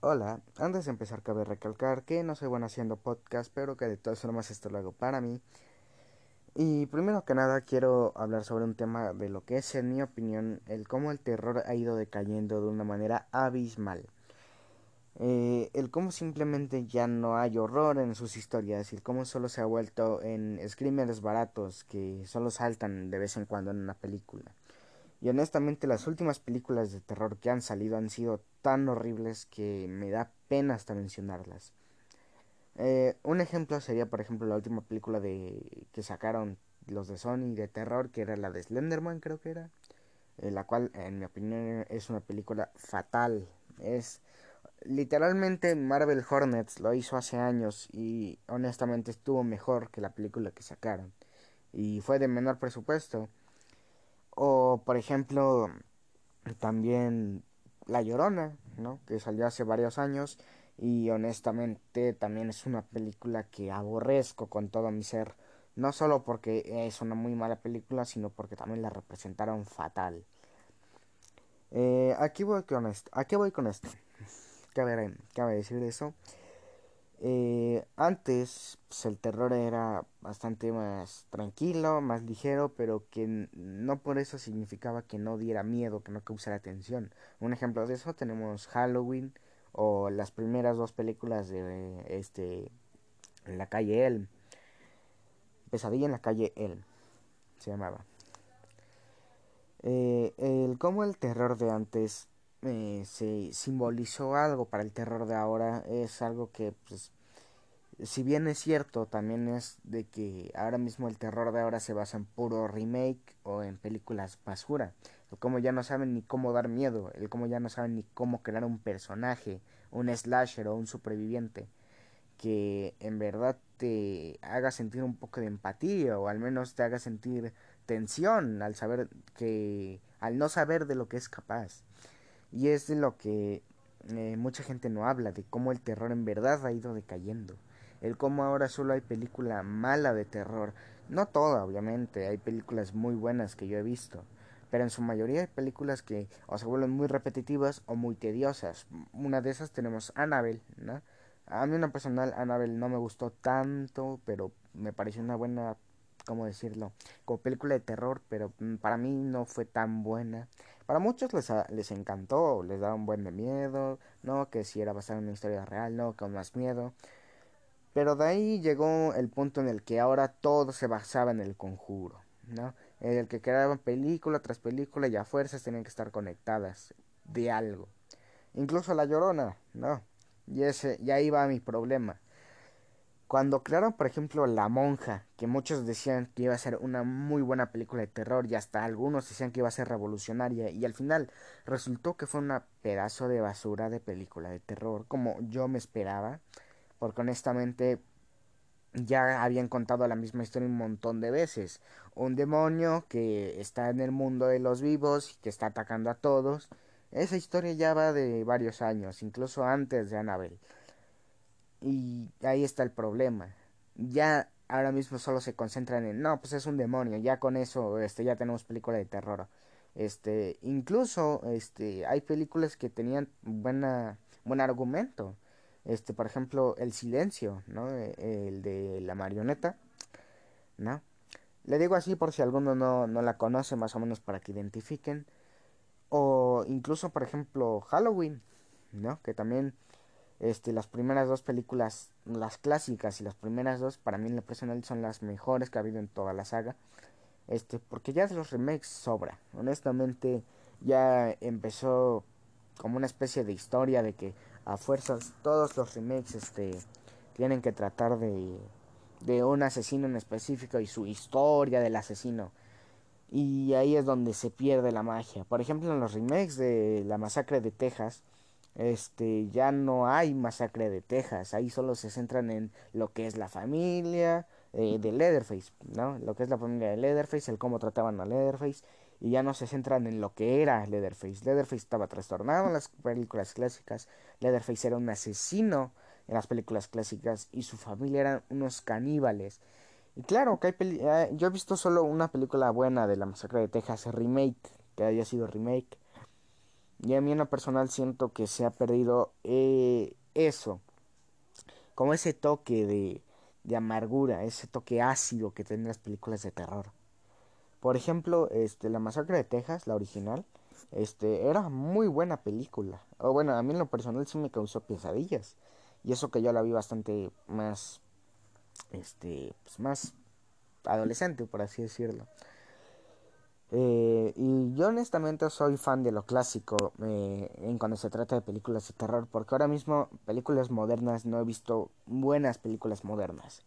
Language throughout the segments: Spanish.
Hola, antes de empezar cabe recalcar que no soy bueno haciendo podcast, pero que de todas formas esto lo hago para mí. Y primero que nada quiero hablar sobre un tema de lo que es, en mi opinión, el cómo el terror ha ido decayendo de una manera abismal. Eh, el cómo simplemente ya no hay horror en sus historias y el cómo solo se ha vuelto en screamers baratos que solo saltan de vez en cuando en una película. Y honestamente las últimas películas de terror que han salido han sido tan horribles que me da pena hasta mencionarlas. Eh, un ejemplo sería, por ejemplo, la última película de que sacaron los de Sony de terror, que era la de Slenderman, creo que era, eh, la cual, en mi opinión, es una película fatal. Es literalmente Marvel Hornets lo hizo hace años y honestamente estuvo mejor que la película que sacaron y fue de menor presupuesto o, por ejemplo, también La Llorona, ¿no? Que salió hace varios años y honestamente también es una película que aborrezco con todo mi ser. No solo porque es una muy mala película, sino porque también la representaron fatal. Eh, aquí voy con esto. ¿A qué voy con esto? Cabe, cabe decir eso. Eh, antes pues, el terror era bastante más tranquilo, más ligero, pero que no por eso significaba que no diera miedo, que no causara tensión. Un ejemplo de eso tenemos Halloween o las primeras dos películas de este en la calle Elm. Pesadilla en la calle Elm se llamaba. Eh, el cómo el terror de antes eh, se simbolizó algo para el terror de ahora es algo que pues si bien es cierto también es de que ahora mismo el terror de ahora se basa en puro remake o en películas basura el cómo ya no saben ni cómo dar miedo el cómo ya no saben ni cómo crear un personaje un slasher o un superviviente que en verdad te haga sentir un poco de empatía o al menos te haga sentir tensión al saber que al no saber de lo que es capaz y es de lo que eh, mucha gente no habla, de cómo el terror en verdad ha ido decayendo. El cómo ahora solo hay película mala de terror. No toda, obviamente, hay películas muy buenas que yo he visto. Pero en su mayoría hay películas que o se vuelven muy repetitivas o muy tediosas. Una de esas tenemos Annabelle, ¿no? A mí una personal Annabelle no me gustó tanto, pero me pareció una buena, ¿cómo decirlo? Como película de terror, pero mm, para mí no fue tan buena. Para muchos les, les encantó, les daba un buen de miedo, no, que si era basada en una historia real, no, con más miedo. Pero de ahí llegó el punto en el que ahora todo se basaba en el conjuro, ¿no? En el que creaban película tras película y a fuerzas tenían que estar conectadas de algo. Incluso La Llorona, ¿no? Y, ese, y ahí va mi problema. Cuando crearon, por ejemplo, La Monja, que muchos decían que iba a ser una muy buena película de terror y hasta algunos decían que iba a ser revolucionaria y al final resultó que fue una pedazo de basura de película de terror, como yo me esperaba, porque honestamente ya habían contado la misma historia un montón de veces. Un demonio que está en el mundo de los vivos y que está atacando a todos. Esa historia ya va de varios años, incluso antes de Annabelle. Y ahí está el problema. Ya ahora mismo solo se concentran en, no, pues es un demonio, ya con eso este ya tenemos película de terror. Este, incluso este hay películas que tenían buena buen argumento. Este, por ejemplo, El silencio, ¿no? E, el de la marioneta, ¿no? Le digo así por si alguno no, no la conoce, más o menos para que identifiquen. O incluso, por ejemplo, Halloween, ¿no? Que también este, las primeras dos películas, las clásicas y las primeras dos, para mí en lo personal son las mejores que ha habido en toda la saga. Este, porque ya de los remakes sobra. Honestamente, ya empezó como una especie de historia de que a fuerzas todos los remakes este tienen que tratar de de un asesino en específico y su historia del asesino. Y ahí es donde se pierde la magia. Por ejemplo, en los remakes de La Masacre de Texas, este ya no hay masacre de Texas, ahí solo se centran en lo que es la familia eh, de Leatherface, ¿no? Lo que es la familia de Leatherface, el cómo trataban a Leatherface y ya no se centran en lo que era Leatherface. Leatherface estaba trastornado en las películas clásicas, Leatherface era un asesino en las películas clásicas y su familia eran unos caníbales. Y claro, que hay eh, yo he visto solo una película buena de la masacre de Texas, remake, que haya sido remake Y a mí en lo personal siento que se ha perdido eh, eso. Como ese toque de, de amargura, ese toque ácido que tienen las películas de terror. Por ejemplo, este, La Masacre de Texas, la original, este, era muy buena película. O bueno, a mí en lo personal sí me causó pesadillas. Y eso que yo la vi bastante más, este, pues más adolescente, por así decirlo. Eh, y yo honestamente soy fan de lo clásico eh, en cuando se trata de películas de terror, porque ahora mismo películas modernas no he visto buenas películas modernas.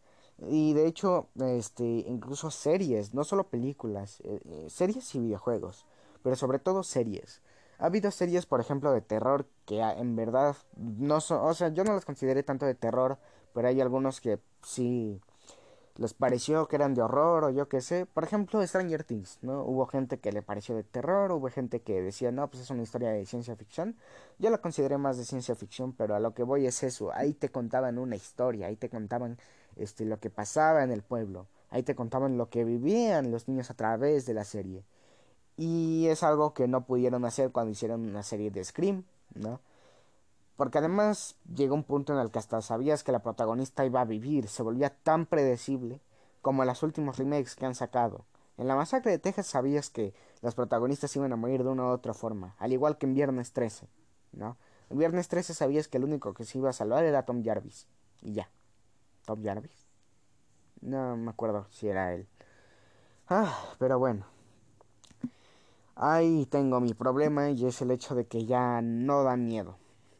Y de hecho, este, incluso series, no solo películas, eh, eh, series y videojuegos, pero sobre todo series. Ha habido series, por ejemplo, de terror que en verdad no son, o sea, yo no las consideré tanto de terror, pero hay algunos que sí les pareció que eran de horror o yo qué sé. Por ejemplo, Stranger Things, ¿no? Hubo gente que le pareció de terror, hubo gente que decía, no, pues es una historia de ciencia ficción. Yo la consideré más de ciencia ficción, pero a lo que voy es eso. Ahí te contaban una historia, ahí te contaban este, lo que pasaba en el pueblo. Ahí te contaban lo que vivían los niños a través de la serie. Y es algo que no pudieron hacer cuando hicieron una serie de Scream, ¿no? Porque además llegó un punto en el que hasta sabías que la protagonista iba a vivir, se volvía tan predecible como los últimos remakes que han sacado. En la masacre de Texas sabías que los protagonistas iban a morir de una u otra forma, al igual que en Viernes 13, ¿no? En Viernes 13 sabías que el único que se iba a salvar era Tom Jarvis, y ya. Tom Jarvis. No me acuerdo si era él. Ah, pero bueno. Ahí tengo mi problema y es el hecho de que ya no da miedo.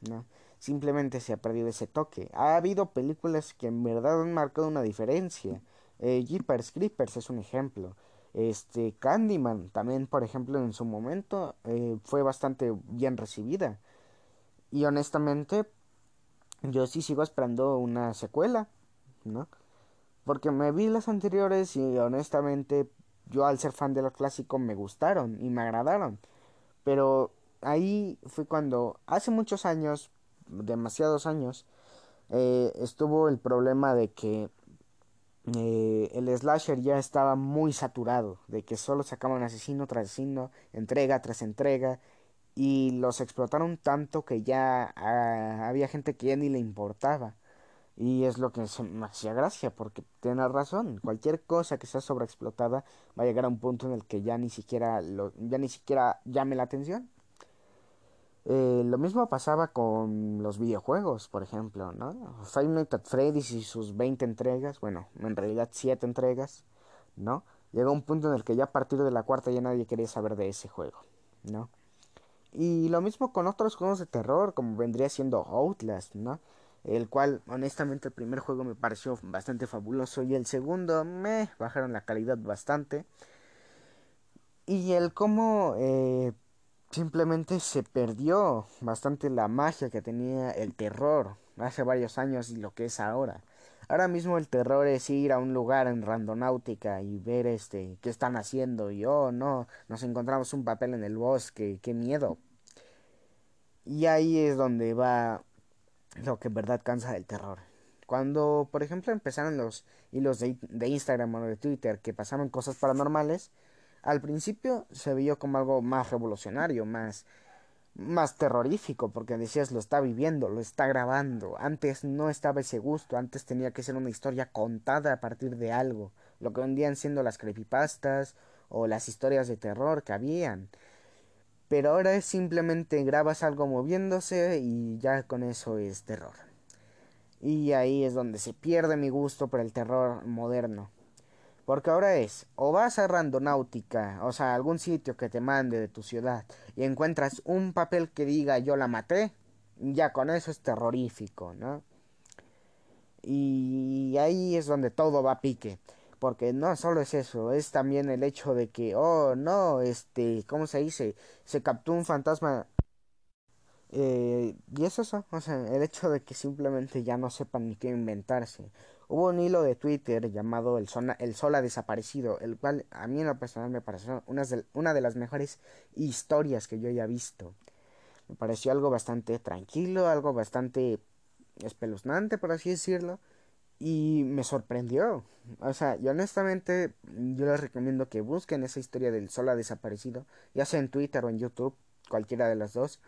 ¿no? Simplemente se ha perdido ese toque. Ha habido películas que en verdad han marcado una diferencia. Eh, Jeepers Creepers es un ejemplo. Este Candyman también, por ejemplo, en su momento eh, fue bastante bien recibida. Y honestamente, yo sí sigo esperando una secuela. ¿No? Porque me vi las anteriores y honestamente yo al ser fan de lo clásico me gustaron y me agradaron. Pero ahí fue cuando hace muchos años, demasiados años, eh, estuvo el problema de que eh, el slasher ya estaba muy saturado, de que solo sacaban asesino tras asesino, entrega tras entrega, y los explotaron tanto que ya ah, había gente que ya ni le importaba. Y es lo que me hacía gracia, porque tiene razón, cualquier cosa que sea sobreexplotada va a llegar a un punto en el que ya ni siquiera, lo, ya ni siquiera llame la atención. Eh, lo mismo pasaba con los videojuegos, por ejemplo, ¿no? Five Nights at Freddy's y sus 20 entregas, bueno, en realidad 7 entregas, ¿no? Llegó un punto en el que ya a partir de la cuarta ya nadie quería saber de ese juego, ¿no? Y lo mismo con otros juegos de terror, como vendría siendo Outlast, ¿no? El cual honestamente el primer juego me pareció bastante fabuloso y el segundo me bajaron la calidad bastante. Y el cómo eh, simplemente se perdió bastante la magia que tenía el terror hace varios años y lo que es ahora. Ahora mismo el terror es ir a un lugar en randonáutica y ver este qué están haciendo y oh no nos encontramos un papel en el bosque qué miedo. Y ahí es donde va lo que en verdad cansa del terror. Cuando, por ejemplo, empezaron los hilos de, de Instagram o de Twitter que pasaban cosas paranormales, al principio se vio como algo más revolucionario, más más terrorífico, porque decías lo está viviendo, lo está grabando. Antes no estaba ese gusto, antes tenía que ser una historia contada a partir de algo, lo que vendían siendo las creepypastas o las historias de terror que habían. Pero ahora es simplemente grabas algo moviéndose y ya con eso es terror. Y ahí es donde se pierde mi gusto por el terror moderno. Porque ahora es, o vas a Randonáutica, o sea, algún sitio que te mande de tu ciudad, y encuentras un papel que diga yo la maté, ya con eso es terrorífico, ¿no? Y ahí es donde todo va a pique porque no solo es eso, es también el hecho de que, oh, no, este, ¿cómo se dice? Se captó un fantasma. Eh, y es eso, o sea, el hecho de que simplemente ya no sepan ni qué inventarse. Hubo un hilo de Twitter llamado El, Sol, el Sol ha desaparecido, el cual a mí en lo personal me pareció una de, una de las mejores historias que yo haya visto. Me pareció algo bastante tranquilo, algo bastante espeluznante, por así decirlo y me sorprendió. O sea, y honestamente yo les recomiendo que busquen esa historia del sol ha desaparecido, ya sea en Twitter o en YouTube, cualquiera de las dos.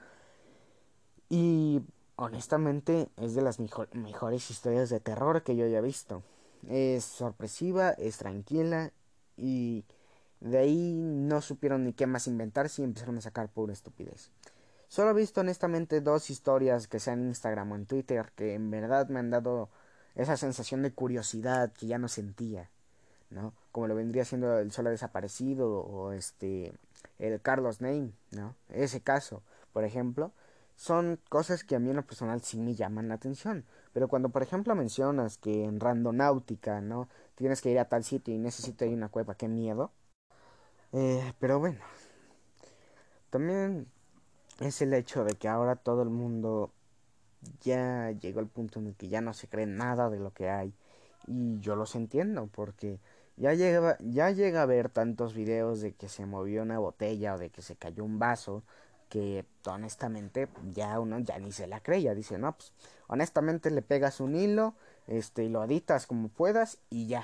Y honestamente es de las mejores historias de terror que yo haya visto. Es sorpresiva, es tranquila y de ahí no supieron ni qué más inventarse y empezaron a sacar pura estupidez. Solo he visto honestamente dos historias que sean en Instagram o en Twitter que en verdad me han dado esa sensación de curiosidad que ya no sentía, ¿no? Como lo vendría siendo el solo desaparecido o este el Carlos Name, ¿no? Ese caso, por ejemplo, son cosas que a mí en lo personal sí me llaman la atención. Pero cuando, por ejemplo, mencionas que en Randonáutica, ¿no? Tienes que ir a tal sitio y necesito ir a una cueva, qué miedo. Eh, pero bueno, también es el hecho de que ahora todo el mundo ya llegó al punto en el que ya no se cree nada de lo que hay. Y yo los entiendo, porque ya llega, ya llega a ver tantos videos de que se movió una botella o de que se cayó un vaso que honestamente ya uno ya ni se la cree, ya dice, no, pues honestamente le pegas un hilo, este, y lo editas como puedas y ya,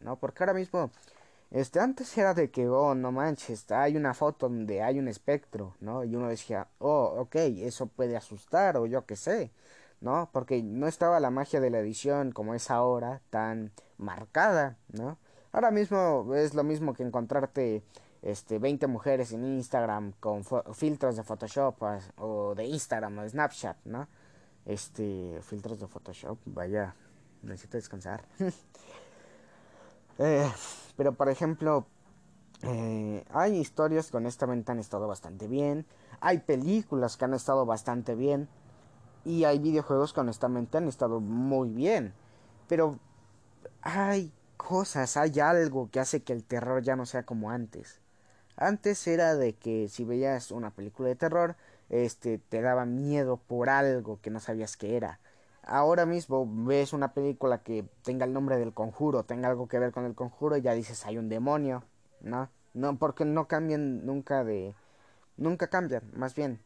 ¿no? Porque ahora mismo, este, antes era de que, oh, no manches, hay una foto donde hay un espectro, ¿no? Y uno decía, oh, ok, eso puede asustar o yo qué sé, ¿no? Porque no estaba la magia de la edición como es ahora, tan marcada, ¿no? Ahora mismo es lo mismo que encontrarte este 20 mujeres en Instagram con filtros de Photoshop o de Instagram o de Snapchat, ¿no? Este, filtros de Photoshop, vaya, necesito descansar. eh, pero por ejemplo, eh, hay historias que honestamente han estado bastante bien, hay películas que han estado bastante bien y hay videojuegos que honestamente han estado muy bien, pero hay cosas, hay algo que hace que el terror ya no sea como antes. Antes era de que si veías una película de terror, este te daba miedo por algo que no sabías que era. Ahora mismo ves una película que tenga el nombre del conjuro, tenga algo que ver con el conjuro y ya dices hay un demonio, ¿no? No, porque no cambian nunca de nunca cambian, más bien.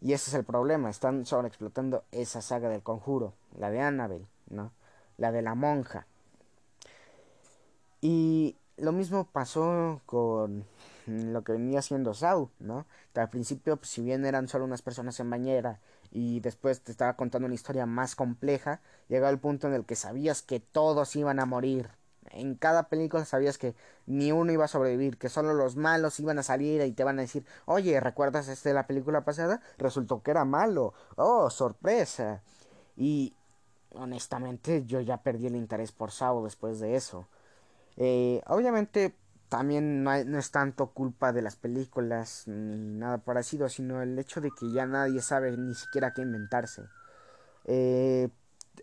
Y ese es el problema, están sobreexplotando esa saga del conjuro, la de Annabelle, ¿no? La de la monja. Y lo mismo pasó con lo que venía siendo Sau, ¿no? al principio, pues, si bien eran solo unas personas en bañera y después te estaba contando una historia más compleja, llegó el punto en el que sabías que todos iban a morir. En cada película sabías que ni uno iba a sobrevivir, que solo los malos iban a salir y te van a decir, oye, ¿recuerdas este de la película pasada? Resultó que era malo. Oh, sorpresa. Y honestamente yo ya perdí el interés por Sao después de eso. Eh, obviamente también no, es tanto culpa de las películas ni nada parecido, sino el hecho de que ya nadie sabe ni siquiera qué inventarse. Eh,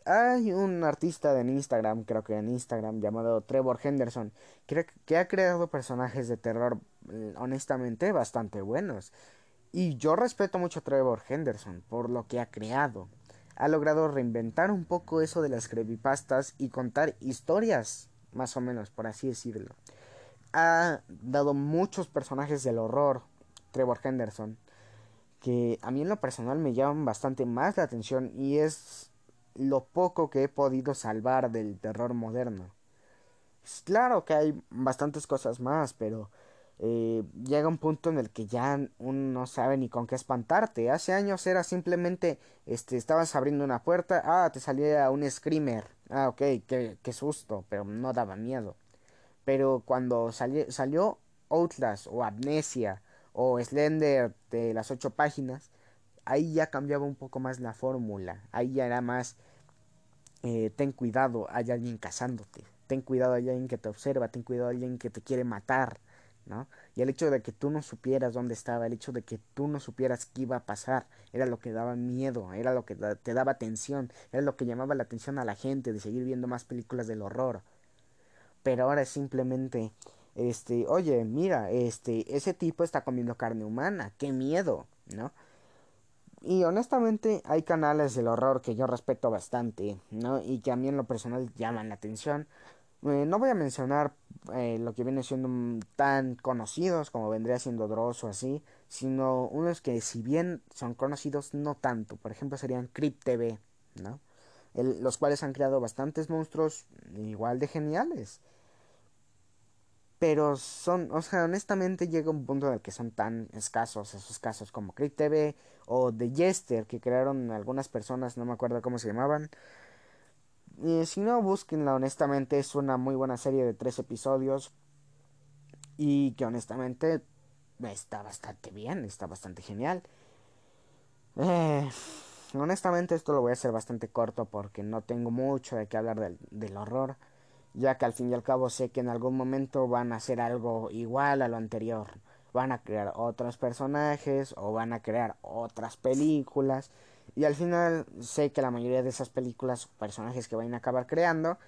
hay un artista en Instagram, creo que en Instagram, llamado Trevor Henderson, que, que ha creado personajes de terror eh, honestamente bastante buenos. Y yo respeto mucho a Trevor Henderson por lo que ha creado. Ha logrado reinventar un poco eso de las creepypastas y contar historias, más o menos, por así decirlo ha dado muchos personajes del horror, Trevor Henderson, que a mí en lo personal me llaman bastante más la atención y es lo poco que he podido salvar del terror moderno. Es claro que hay bastantes cosas más, pero eh, llega un punto en el que ya uno no sabe ni con qué espantarte. Hace años era simplemente, este, estabas abriendo una puerta, ah, te salía un screamer, ah, ok, qué, qué susto, pero no daba miedo. Pero cuando salió Outlast o Amnesia o Slender de las ocho páginas, ahí ya cambiaba un poco más la fórmula. Ahí ya era más, eh, ten cuidado, hay alguien cazándote. Ten cuidado, hay alguien que te observa. Ten cuidado, hay alguien que te quiere matar. ¿no? Y el hecho de que tú no supieras dónde estaba, el hecho de que tú no supieras qué iba a pasar, era lo que daba miedo, era lo que te daba tensión, era lo que llamaba la atención a la gente de seguir viendo más películas del horror pero ahora es simplemente este, oye, mira, este, ese tipo está comiendo carne humana, qué miedo, ¿no? Y honestamente hay canales del horror que yo respeto bastante, ¿no? Y que a mí en lo personal llaman la atención. Eh, no voy a mencionar eh, lo que viene siendo tan conocidos como vendría siendo Dross o así, sino unos que si bien son conocidos no tanto. Por ejemplo serían Crypt TV, ¿no? los cuales han creado bastantes monstruos igual de geniales. Pero son, o sea, honestamente llega un punto en el que son tan escasos esos casos como Crypt TV o The Jester que crearon algunas personas, no me acuerdo cómo se llamaban. Y si no, búsquenla, honestamente es una muy buena serie de tres episodios y que honestamente está bastante bien, está bastante genial. Eh, honestamente esto lo voy a hacer bastante corto porque no tengo mucho de qué hablar del, del horror ya que al fin y al cabo sé que en algún momento van a hacer algo igual a lo anterior. Van a crear otros personajes o van a crear otras películas. Y al final sé que la mayoría de esas películas o personajes que van a acabar creando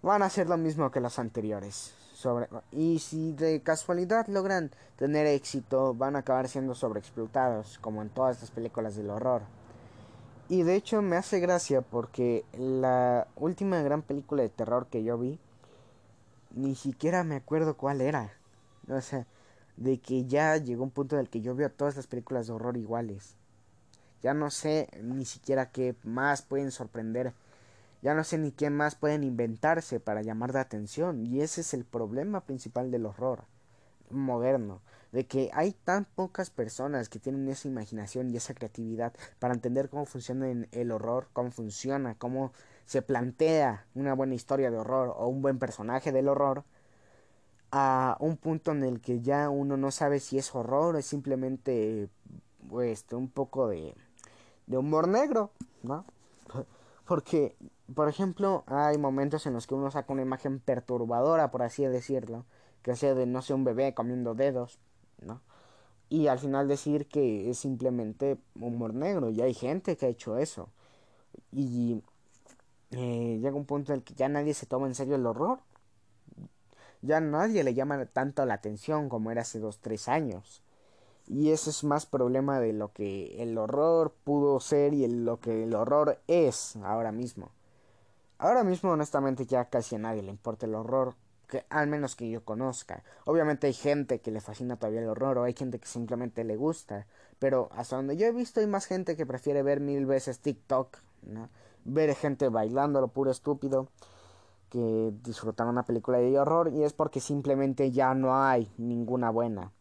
van a hacer lo mismo que los anteriores. Sobre, y si de casualidad logran tener éxito, van a acabar siendo sobreexplotados, como en todas las películas del horror. Y de hecho me hace gracia porque la última gran película de terror que yo vi ni siquiera me acuerdo cuál era. O sea, de que ya llegó un punto en el que yo veo todas las películas de horror iguales. Ya no sé ni siquiera qué más pueden sorprender. Ya no sé ni qué más pueden inventarse para llamar la atención. Y ese es el problema principal del horror moderno. De que hay tan pocas personas que tienen esa imaginación y esa creatividad para entender cómo funciona el horror, cómo funciona, cómo se plantea una buena historia de horror o un buen personaje del horror a un punto en el que ya uno no sabe si es horror o es simplemente pues un poco de, de humor negro, ¿no? Porque, por ejemplo, hay momentos en los que uno saca una imagen perturbadora, por así decirlo, que sea de, no sé, un bebé comiendo dedos, ¿no? Y al final decir que es simplemente humor negro, y hay gente que ha hecho eso. Y eh, llega un punto en el que ya nadie se toma en serio el horror. Ya nadie le llama tanto la atención como era hace dos, tres años. Y ese es más problema de lo que el horror pudo ser y lo que el horror es ahora mismo. Ahora mismo, honestamente, ya casi a nadie le importa el horror, que, al menos que yo conozca. Obviamente hay gente que le fascina todavía el horror o hay gente que simplemente le gusta. Pero hasta donde yo he visto hay más gente que prefiere ver mil veces TikTok, ¿no? Ver gente bailando lo puro estúpido que disfrutar una película de horror y es porque simplemente ya no hay ninguna buena.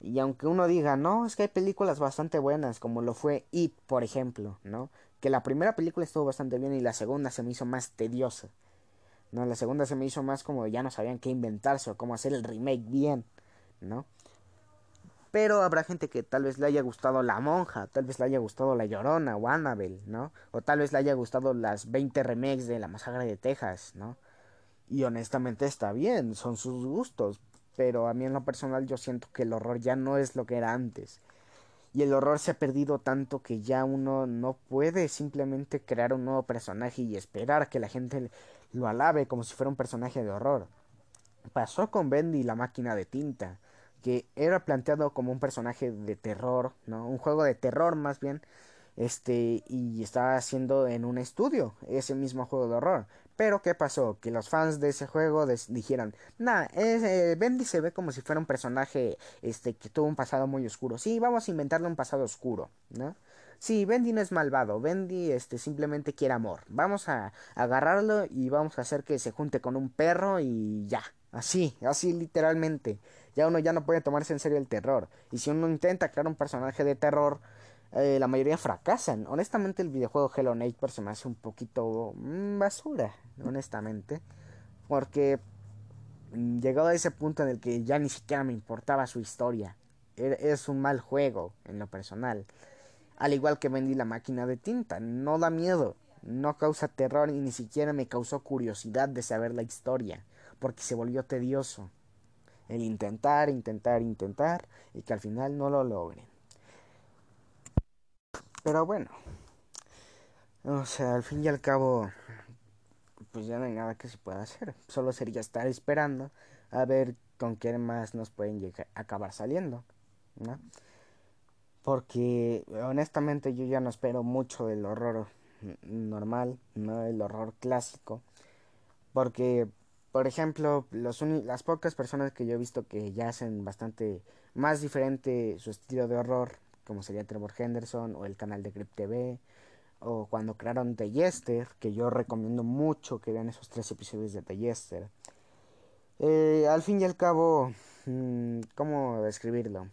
Y aunque uno diga, no, es que hay películas bastante buenas, como lo fue It, por ejemplo, ¿no? Que la primera película estuvo bastante bien y la segunda se me hizo más tediosa. No, la segunda se me hizo más como ya no sabían qué inventarse o cómo hacer el remake bien, ¿no? Pero habrá gente que tal vez le haya gustado La Monja, tal vez le haya gustado La Llorona o Annabelle, ¿no? O tal vez le haya gustado las 20 remakes de La Masacre de Texas, ¿no? Y honestamente está bien, son sus gustos. Pero a mí en lo personal yo siento que el horror ya no es lo que era antes. Y el horror se ha perdido tanto que ya uno no puede simplemente crear un nuevo personaje y esperar que la gente lo alabe como si fuera un personaje de horror. Pasó con Bendy la máquina de tinta que era planteado como un personaje de terror, ¿no? Un juego de terror más bien, este, y estaba haciendo en un estudio ese mismo juego de horror. Pero ¿qué pasó? Que los fans de ese juego dijeron, nah, eh, Bendy se ve como si fuera un personaje, este, que tuvo un pasado muy oscuro. Sí, vamos a inventarle un pasado oscuro, ¿no? Sí, Bendy no es malvado, Bendy este simplemente quiere amor. Vamos a agarrarlo y vamos a hacer que se junte con un perro y ya. Así, así literalmente ya uno ya no puede tomarse en serio el terror. Y si uno intenta crear un personaje de terror, eh, la mayoría fracasan. Honestamente, el videojuego Hello Neighbor se me hace un poquito mm, basura, honestamente. Porque mm, llegado a ese punto en el que ya ni siquiera me importaba su historia. E, es un mal juego, en lo personal. Al igual que vendí la máquina de tinta, no da miedo, no causa terror y ni siquiera me causó curiosidad de saber la historia, porque se volvió tedioso el intentar, intentar, intentar y que al final no lo logren. Pero bueno, o sea, al fin y al cabo, pues ya no hay nada que se pueda hacer. Solo sería estar esperando a ver con qué más nos pueden llegar, acabar saliendo, ¿no? Porque honestamente yo ya no espero mucho del horror normal, no el horror clásico, porque por ejemplo, los las pocas personas que yo he visto que ya hacen bastante más diferente su estilo de horror, como sería Trevor Henderson o el canal de Crypt TV, o cuando crearon The Yester, que yo recomiendo mucho que vean esos tres episodios de The Yester. Eh, al fin y al cabo, mm, ¿cómo describirlo?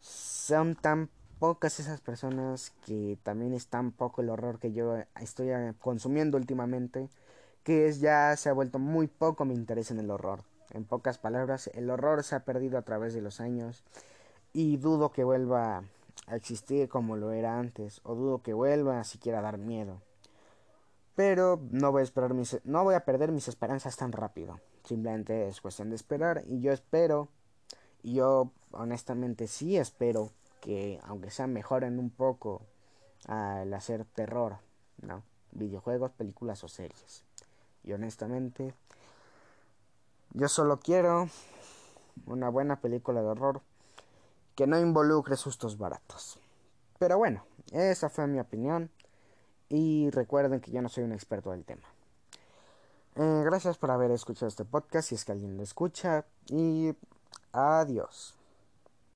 Son tan pocas esas personas que también es tan poco el horror que yo estoy eh, consumiendo últimamente que es ya se ha vuelto muy poco mi interés en el horror. En pocas palabras, el horror se ha perdido a través de los años y dudo que vuelva a existir como lo era antes o dudo que vuelva a siquiera a dar miedo. Pero no voy a esperar mis, no voy a perder mis esperanzas tan rápido. Simplemente es cuestión de esperar y yo espero y yo honestamente sí espero que aunque sea mejoren un poco al hacer terror, ¿no? Videojuegos, películas o series. Y honestamente yo solo quiero una buena película de horror que no involucre sustos baratos. Pero bueno, esa fue mi opinión y recuerden que yo no soy un experto del tema. Eh, gracias por haber escuchado este podcast, si es que alguien lo escucha, y adiós.